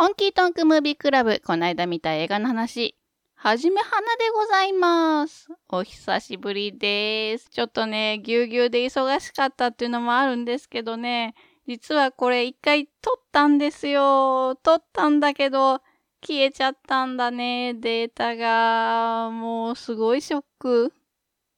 本気トンクムービークラブ、こないだ見た映画の話。はじめはなでございます。お久しぶりです。ちょっとね、ぎゅうぎゅうで忙しかったっていうのもあるんですけどね、実はこれ一回撮ったんですよ。撮ったんだけど、消えちゃったんだね、データが。もうすごいショック。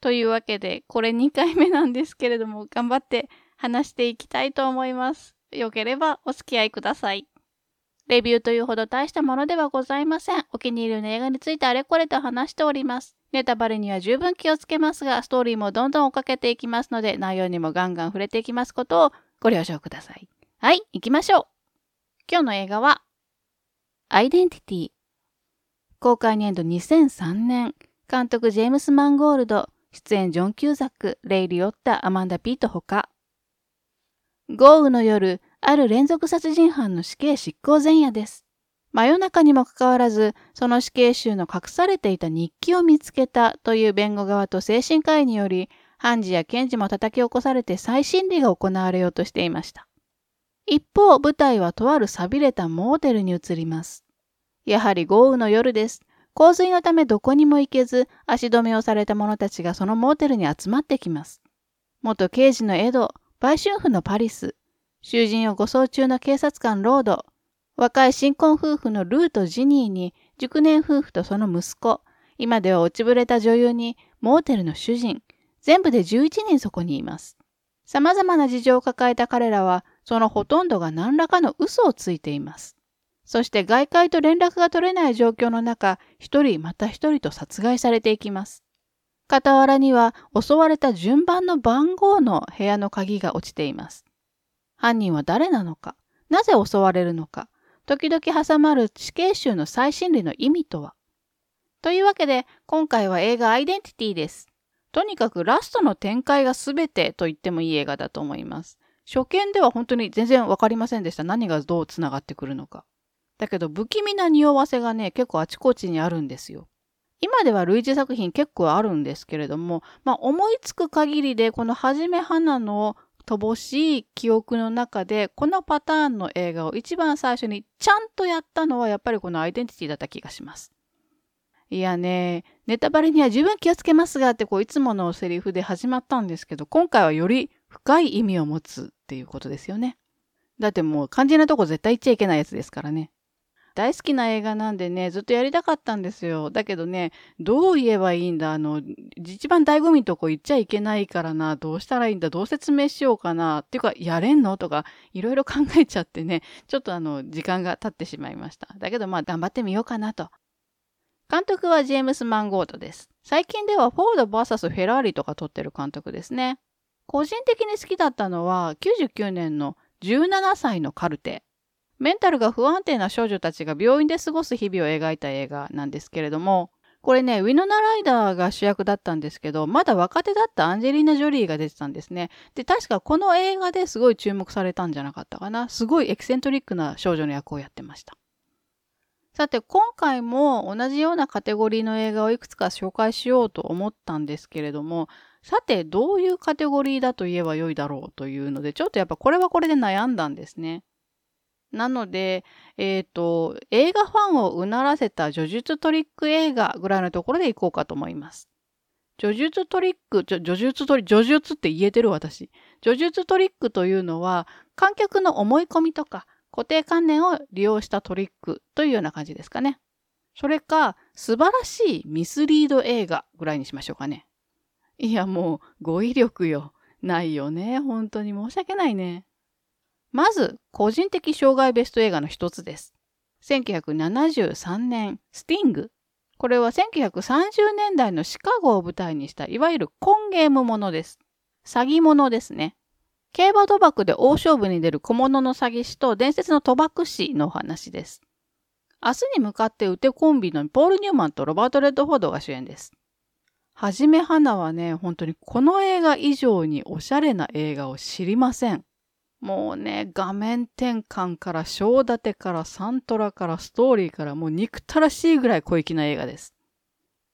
というわけで、これ2回目なんですけれども、頑張って話していきたいと思います。よければお付き合いください。レビューというほど大したものではございません。お気に入りの映画についてあれこれと話しております。ネタバレには十分気をつけますが、ストーリーもどんどん追っかけていきますので、内容にもガンガン触れていきますことをご了承ください。はい、行きましょう。今日の映画は、アイデンティティ。公開年度2003年、監督ジェームス・マンゴールド、出演ジョン・キューザック、レイ・リオッタ、アマンダ・ピートほか。豪雨の夜、ある連続殺人犯の死刑執行前夜です。真夜中にもかかわらず、その死刑囚の隠されていた日記を見つけたという弁護側と精神科医により、判事や検事も叩き起こされて再審理が行われようとしていました。一方、舞台はとある錆びれたモーテルに移ります。やはり豪雨の夜です。洪水のためどこにも行けず、足止めをされた者たちがそのモーテルに集まってきます。元刑事のエド、売春婦のパリス、囚人を護送中の警察官ロード、若い新婚夫婦のルーとジニーに、熟年夫婦とその息子、今では落ちぶれた女優に、モーテルの主人、全部で11人そこにいます。様々な事情を抱えた彼らは、そのほとんどが何らかの嘘をついています。そして外界と連絡が取れない状況の中、一人また一人と殺害されていきます。傍らには襲われた順番の番号の部屋の鍵が落ちています。犯人は誰なのか、なぜ襲われるのか、時々挟まる死刑囚の再審理の意味とは？というわけで、今回は映画アイデンティティです。とにかくラストの展開が全てと言ってもいい映画だと思います。初見では本当に全然わかりませんでした。何がどう繋がってくるのか。だけど不気味な匂わせがね、結構あちこちにあるんですよ。今では類似作品結構あるんですけれども、まあ思いつく限りでこのはじめ花の乏しい記憶の中で、このパターンの映画を一番最初にちゃんとやったのはやっぱりこのアイデンティティだった気がします。いやね、ネタバレには十分気をつけますがってこういつものセリフで始まったんですけど、今回はより深い意味を持つっていうことですよね。だってもう肝心なとこ絶対言っちゃいけないやつですからね。大好きな映画なんでね、ずっとやりたかったんですよ。だけどね、どう言えばいいんだあの、一番醍醐味のとこ言っちゃいけないからな、どうしたらいいんだどう説明しようかな、っていうか、やれんの？とか、いろいろ考えちゃってね、ちょっとあの、時間が経ってしまいました。だけどまあ、頑張ってみようかなと。監督はジェームス・マンゴードです。最近ではフォード VS フェラーリとか撮ってる監督ですね。個人的に好きだったのは99年の17歳のカルテ。メンタルが不安定な少女たちが病院で過ごす日々を描いた映画なんですけれども、これね、ウィノナ・ライダーが主役だったんですけど、まだ若手だったアンジェリーナ・ジョリーが出てたんですね。で、確かこの映画ですごい注目されたんじゃなかったかな。すごいエキセントリックな少女の役をやってました。さて、今回も同じようなカテゴリーの映画をいくつか紹介しようと思ったんですけれども、さて、どういうカテゴリーだと言えばよいだろうというので、ちょっとやっぱこれはこれで悩んだんですね。なので、えっ、ー、と、映画ファンをうならせた叙述トリック映画ぐらいのところでいこうかと思います。叙述トリック、叙述トリック、叙述って言えてる私。叙述トリックというのは、観客の思い込みとか固定観念を利用したトリックというような感じですかね。それか、素晴らしいミスリード映画ぐらいにしましょうかね。いや、もう、語彙力よ。ないよね。本当に申し訳ないね。まず、個人的障害ベスト映画の一つです。1973年、スティング。これは1930年代のシカゴを舞台にした、いわゆるコンゲームものです。詐欺者ですね。競馬賭博で大勝負に出る小物の詐欺師と伝説の賭博師のお話です。明日に向かってウテコンビのポール・ニューマンとロバート・レッドフォードが主演です。はじめはなはね、本当にこの映画以上におしゃれな映画を知りません。もうね、画面転換から章立てからサントラからストーリーからもう憎たらしいぐらい小粋な映画です。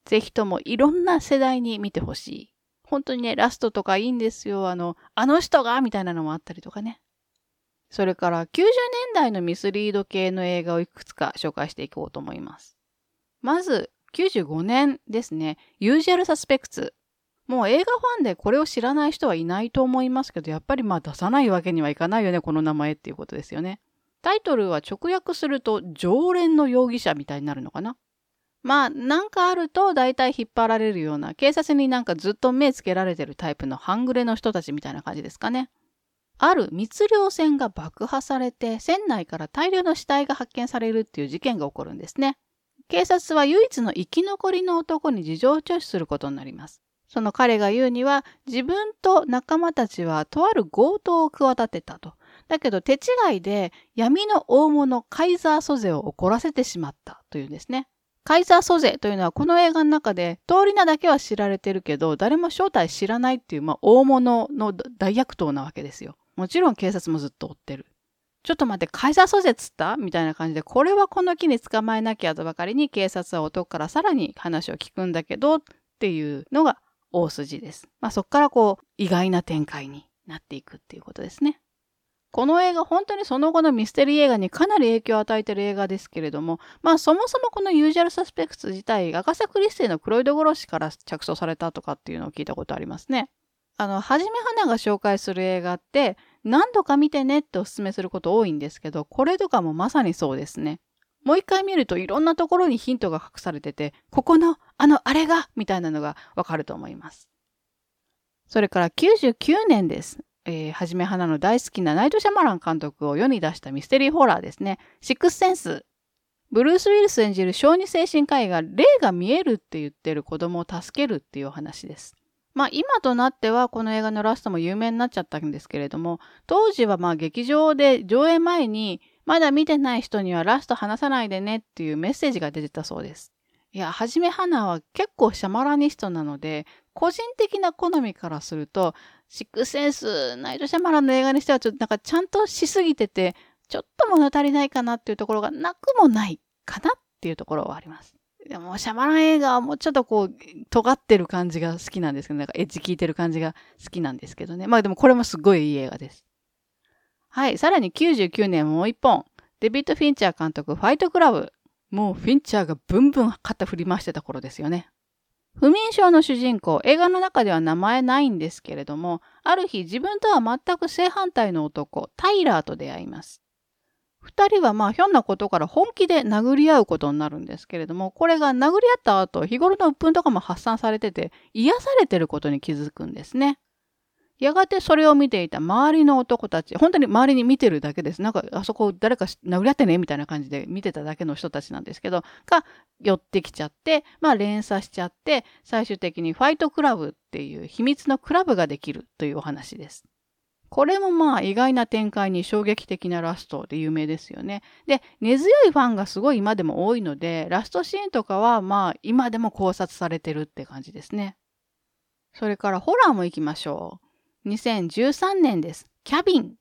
ぜひともいろんな世代に見てほしい。本当にね、ラストとかいいんですよ。あの、あの人がみたいなのもあったりとかね。それから90年代のミスリード系の映画をいくつか紹介していこうと思います。まず、95年ですね。ユージュアルサスペクツ。もう映画ファンでこれを知らない人はいないと思いますけど、やっぱりまあ出さないわけにはいかないよね、この名前っていうことですよね。タイトルは直訳すると常連の容疑者みたいになるのかな？まあ、なんかあると大体引っ張られるような、警察になんかずっと目つけられてるタイプの半グレの人たちみたいな感じですかね。ある密漁船が爆破されて、船内から大量の死体が発見されるっていう事件が起こるんですね。警察は唯一の生き残りの男に事情聴取することになります。その彼が言うには、自分と仲間たちはとある強盗を企てたと。だけど手違いで闇の大物カイザーソゼを怒らせてしまったというんですね。カイザーソゼというのはこの映画の中で通り名だけは知られてるけど誰も正体知らないっていう、まあ、大物の大悪党なわけですよ。もちろん警察もずっと追ってる。ちょっと待って、カイザーソゼっつった？みたいな感じで、これはこの木に捕まえなきゃとばかりに警察は男からさらに話を聞くんだけどっていうのが大筋です。まあ、そこからこう、意外な展開になっていくっていうことですね。この映画、本当にその後のミステリー映画にかなり影響を与えている映画ですけれども、まあそもそもこのユージャルサスペクツ自体、アガサ・クリスティのクロイド殺しから着想されたとかっていうのを聞いたことありますね。あの、はじめはなが紹介する映画って、何度か見てねってお勧めすること多いんですけど、これとかもまさにそうですね。もう一回見るといろんなところにヒントが隠されてて、ここのあのあれがみたいなのがわかると思います。それから99年です。えー、はじめはなの大好きなナイト・シャマラン監督を世に出したミステリーホラーですね。シックスセンス。ブルース・ウィルス演じる小児精神科医が霊が見えるって言ってる子供を助けるっていうお話です。まあ今となってはこの映画のラストも有名になっちゃったんですけれども、当時はまあ劇場で上映前にまだ見てない人にはラスト話さないでねっていうメッセージが出てたそうです。いや、はじめはなは結構シャマラニストなので、個人的な好みからすると、シックスセンス、ナイト・シャマランの映画にしてはちょっとなんかちゃんとしすぎてて、ちょっと物足りないかなっていうところがなくもないかなっていうところはあります。でも、シャマラン映画はもうちょっとこう、尖ってる感じが好きなんですけど、なんかエッジ効いてる感じが好きなんですけどね。まあでもこれもすごいいい映画です。はい。さらに99年もう一本。デビッド・フィンチャー監督、ファイトクラブ。もうフィンチャーがブンブン肩振り回してた頃ですよね。不眠症の主人公、映画の中では名前ないんですけれども、ある日自分とは全く正反対の男、タイラーと出会います。二人はまあひょんなことから本気で殴り合うことになるんですけれども、これが殴り合った後、日頃の鬱憤とかも発散されてて、癒されてることに気づくんですね。やがてそれを見ていた周りの男たち、本当に周りに見てるだけです。なんか、あそこ誰か殴り合ってね？みたいな感じで見てただけの人たちなんですけど、が寄ってきちゃって、まあ連鎖しちゃって、最終的にファイトクラブっていう秘密のクラブができるというお話です。これもまあ意外な展開に衝撃的なラストで有名ですよね。で、根強いファンがすごい今でも多いので、ラストシーンとかはまあ今でも考察されてるって感じですね。それからホラーも行きましょう。2013年です。キャビン。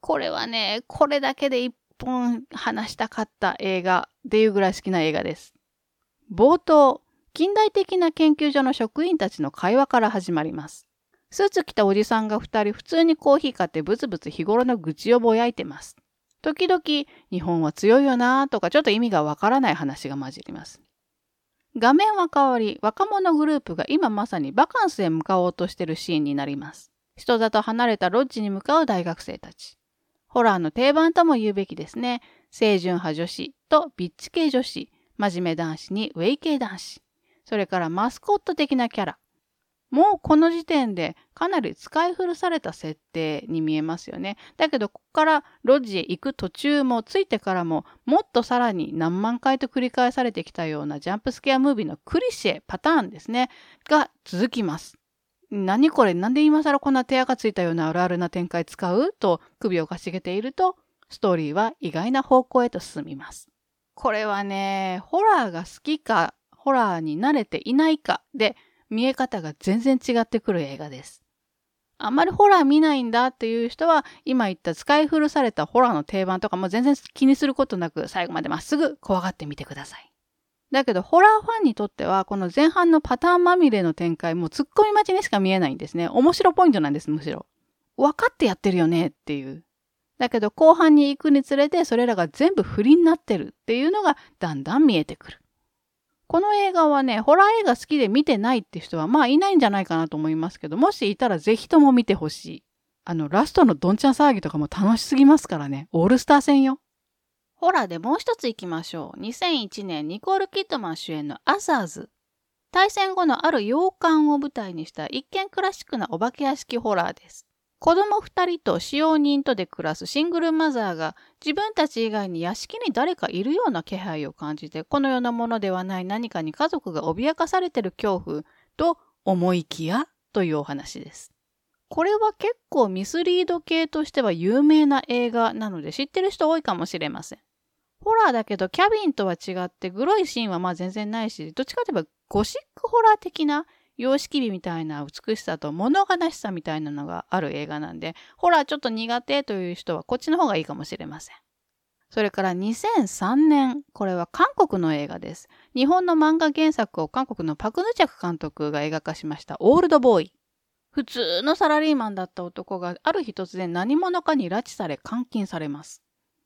これはね、これだけで一本話したかった映画っていうぐらい好きな映画です。冒頭、近代的な研究所の職員たちの会話から始まります。スーツ着たおじさんが二人普通にコーヒー買ってブツブツ日頃の愚痴をぼやいてます。時々、日本は強いよなとかちょっと意味がわからない話が混じります。画面は変わり、若者グループが今まさにバカンスへ向かおうとしてるシーンになります。人里離れたロッジに向かう大学生たち。ホラーの定番とも言うべきですね。清純派女子とビッチ系女子、真面目男子にウェイ系男子、それからマスコット的なキャラ。もうこの時点でかなり使い古された設定に見えますよね。だけどここからロッジへ行く途中もついてからももっとさらに何万回と繰り返されてきたようなジャンプスケアムービーのクリシェパターンですね。が続きます。何これなんで今更こんな手垢ついたようなあるあるな展開使うと首をかしげていると、ストーリーは意外な方向へと進みます。これはね、ホラーが好きか、ホラーに慣れていないかで、見え方が全然違ってくる映画です。あんまりホラー見ないんだっていう人は、今言った使い古されたホラーの定番とかも全然気にすることなく、最後までまっすぐ怖がってみてください。だけど、ホラーファンにとっては、この前半のパターンまみれの展開もう突っ込み待ちにしか見えないんですね。面白ポイントなんです、むしろ。分かってやってるよねっていう。だけど後半に行くにつれてそれらが全部不利になってるっていうのがだんだん見えてくる。この映画はね、ホラー映画好きで見てないって人はまあいないんじゃないかなと思いますけど、もしいたらぜひとも見てほしい。あの、ラストのどんちゃん騒ぎとかも楽しすぎますからね。オールスター戦よ。ホラーでもう一つ行きましょう。2001年、ニコール・キッドマン主演のアザーズ。大戦後のある洋館を舞台にした一見クラシックなお化け屋敷ホラーです。子供二人と使用人とで暮らすシングルマザーが自分たち以外に屋敷に誰かいるような気配を感じてこのようなものではない何かに家族が脅かされてる恐怖と思いきやというお話です。これは結構ミスリード系としては有名な映画なので知ってる人多いかもしれません。ホラーだけどキャビンとは違ってグロいシーンはまあ全然ないしどっちかといえばゴシックホラー的な様式美みたいな美しさと物悲しさみたいなのがある映画なんで、ホラーちょっと苦手という人はこっちの方がいいかもしれません。それから2003年、これは韓国の映画です。日本の漫画原作を韓国のパクヌチャク監督が映画化しましたオールドボーイ。普通のサラリーマンだった男がある日突然何者かに拉致され監禁されます。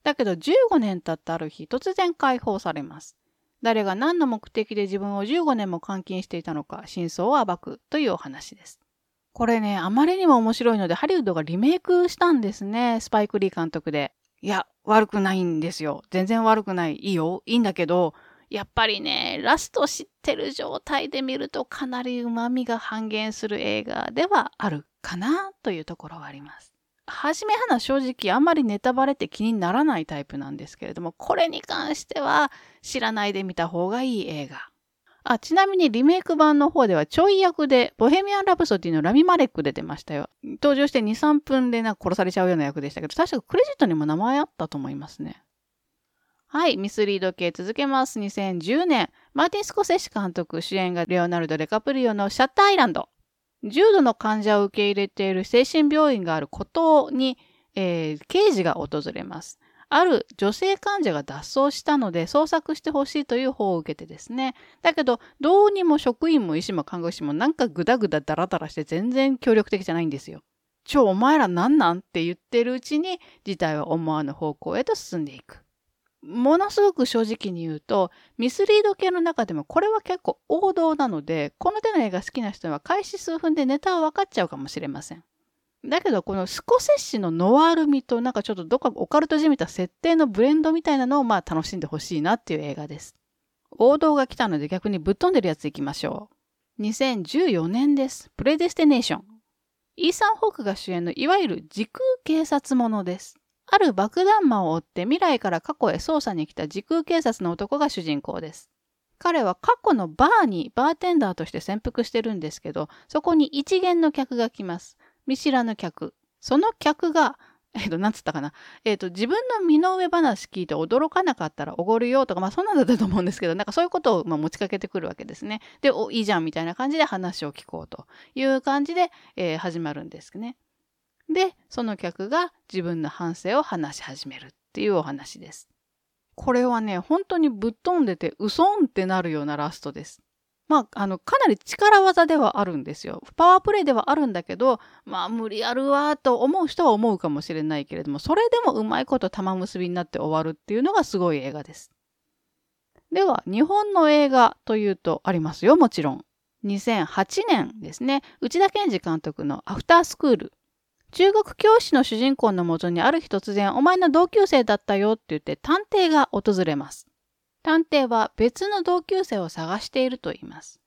だけど15年経ったある日突然解放されます。誰が何の目的で自分を15年も監禁していたのか真相を暴くというお話です。これね、あまりにも面白いのでハリウッドがリメイクしたんですね。スパイク・リー監督で。いや、悪くないんですよ。全然悪くない。いいよ。いいんだけど、やっぱりね、ラスト知ってる状態で見るとかなり旨味が半減する映画ではあるかなというところはあります。はじめはな正直あんまりネタバレって気にならないタイプなんですけれども、これに関しては知らないで見た方がいい映画。あ、ちなみにリメイク版の方ではちょい役でボヘミアン・ラプソディのラミ・マレック出てましたよ。登場して2、3分でなんか殺されちゃうような役でしたけど、確かクレジットにも名前あったと思いますね。はい、ミスリード系続けます。2010年、マーティン・スコセッシ監督主演がレオナルド・デカプリオのシャッターアイランド。重度の患者を受け入れている精神病院がある孤島に、えー、刑事が訪れます。ある女性患者が脱走したので捜索してほしいという方を受けてですね。だけど、どうにも職員も医師も看護師もなんかグダグダダラダラして全然協力的じゃないんですよ。ちょ、お前らなんなん？って言ってるうちに事態は思わぬ方向へと進んでいく。ものすごく正直に言うと、ミスリード系の中でもこれは結構王道なので、この手の映画好きな人は開始数分でネタは分かっちゃうかもしれません。だけど、このスコセッシのノワール味となんかちょっとどっかオカルトじみた設定のブレンドみたいなのをまあ楽しんでほしいなっていう映画です。王道が来たので逆にぶっ飛んでるやついきましょう。2014年です。プレデスティネーション。イーサン・ホークが主演のいわゆる時空警察ものです。ある爆弾魔を追って未来から過去へ捜査に来た時空警察の男が主人公です。彼は過去のバーにバーテンダーとして潜伏してるんですけど、そこに一元の客が来ます。見知らぬ客。その客が、えっ、と、なんつったかな。えっ、と、自分の身の上話聞いて驚かなかったらおごるよとか、まあそんなんだったと思うんですけど、なんかそういうことをまあ持ちかけてくるわけですね。で、お、いいじゃんみたいな感じで話を聞こうという感じで、えー、始まるんですね。で、その客が自分の反省を話し始めるっていうお話です。これはね、本当にぶっ飛んでて、うそんってなるようなラストです。まあ、あの、かなり力技ではあるんですよ。パワープレイではあるんだけど、まあ、無理あるわと思う人は思うかもしれないけれども、それでもうまいこと玉結びになって終わるっていうのがすごい映画です。では、日本の映画というとありますよ、もちろん。2008年ですね、内田健二監督のアフタースクール。中国教師の主人公のもとにある日突然、お前の同級生だったよって言って探偵が訪れます。探偵は別の同級生を探していると言います。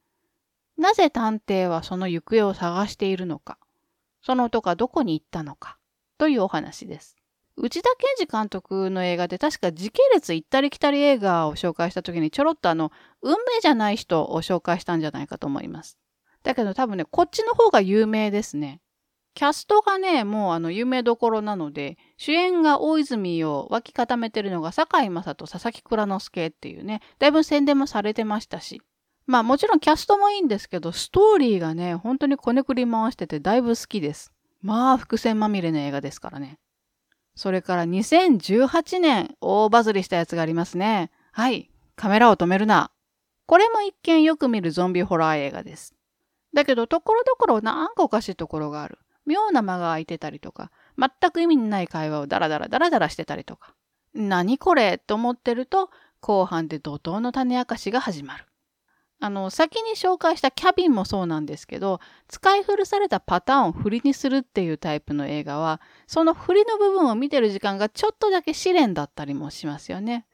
なぜ探偵はその行方を探しているのか、その男はどこに行ったのか、というお話です。内田健二監督の映画で確か時系列行ったり来たり映画を紹介した時にちょろっとあの、運命じゃない人を紹介したんじゃないかと思います。だけど多分ね、こっちの方が有名ですね。キャストがね、もうあの、有名どころなので、主演が大泉を脇固めてるのが堺雅と佐々木蔵之介っていうね、だいぶ宣伝もされてましたし。まあもちろんキャストもいいんですけど、ストーリーがね、本当にこねくり回しててだいぶ好きです。まあ伏線まみれの映画ですからね。それから2018年、大バズりしたやつがありますね。はい。カメラを止めるな。これも一見よく見るゾンビホラー映画です。だけど、ところどころなんかおかしいところがある。妙な間が空いてたりとか、全く意味のない会話をダラダラダラダラしてたりとか。何これと思ってると、後半で怒涛の種明かしが始まる。あの、先に紹介したキャビンもそうなんですけど、使い古されたパターンを振りにするっていうタイプの映画は、その振りの部分を見てる時間がちょっとだけ試練だったりもしますよね。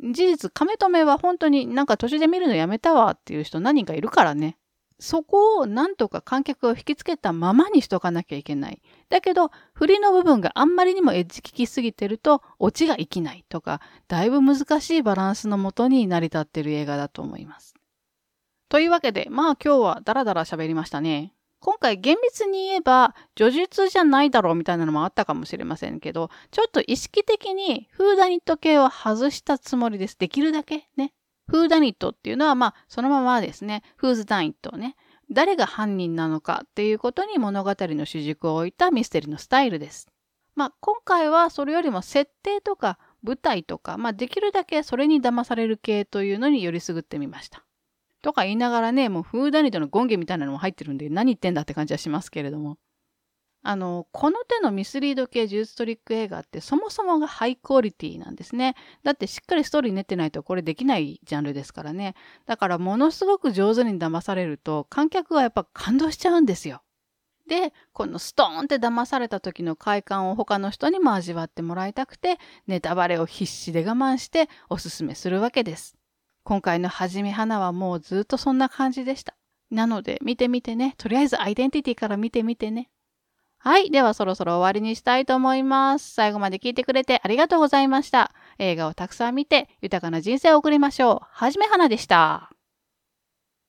事実、亀止めは本当になんか途中で見るのやめたわっていう人何人かいるからね。そこをなんとか観客を引きつけたままにしとかなきゃいけない。だけど、振りの部分があんまりにもエッジ効きすぎてると、オチが生きないとか、だいぶ難しいバランスのもとに成り立ってる映画だと思います。というわけで、まあ今日はダラダラ喋りましたね。今回厳密に言えば、叙述じゃないだろうみたいなのもあったかもしれませんけど、ちょっと意識的にフーダニット系を外したつもりです。できるだけね。フーダニットっていうのは、まあ、そのままですね、フーズダニットをね、誰が犯人なのかっていうことに物語の主軸を置いたミステリーのスタイルです。まあ、今回はそれよりも設定とか舞台とか、まあ、できるだけそれに騙される系というのによりすぐってみました。とか言いながらね、もうフーダニットのゴンゲみたいなのも入ってるんで、何言ってんだって感じはしますけれども。あの、この手のミスリード系呪術トリック映画ってそもそもがハイクオリティなんですね。だってしっかりストーリー練ってないとこれできないジャンルですからね。だからものすごく上手に騙されると観客はやっぱ感動しちゃうんですよ。で、このストーンって騙された時の快感を他の人にも味わってもらいたくて、ネタバレを必死で我慢しておすすめするわけです。今回のはじめ花はもうずっとそんな感じでした。なので見てみてね。とりあえずアイデンティティから見てみてね。はい。ではそろそろ終わりにしたいと思います。最後まで聞いてくれてありがとうございました。映画をたくさん見て豊かな人生を送りましょう。はじめはなでした。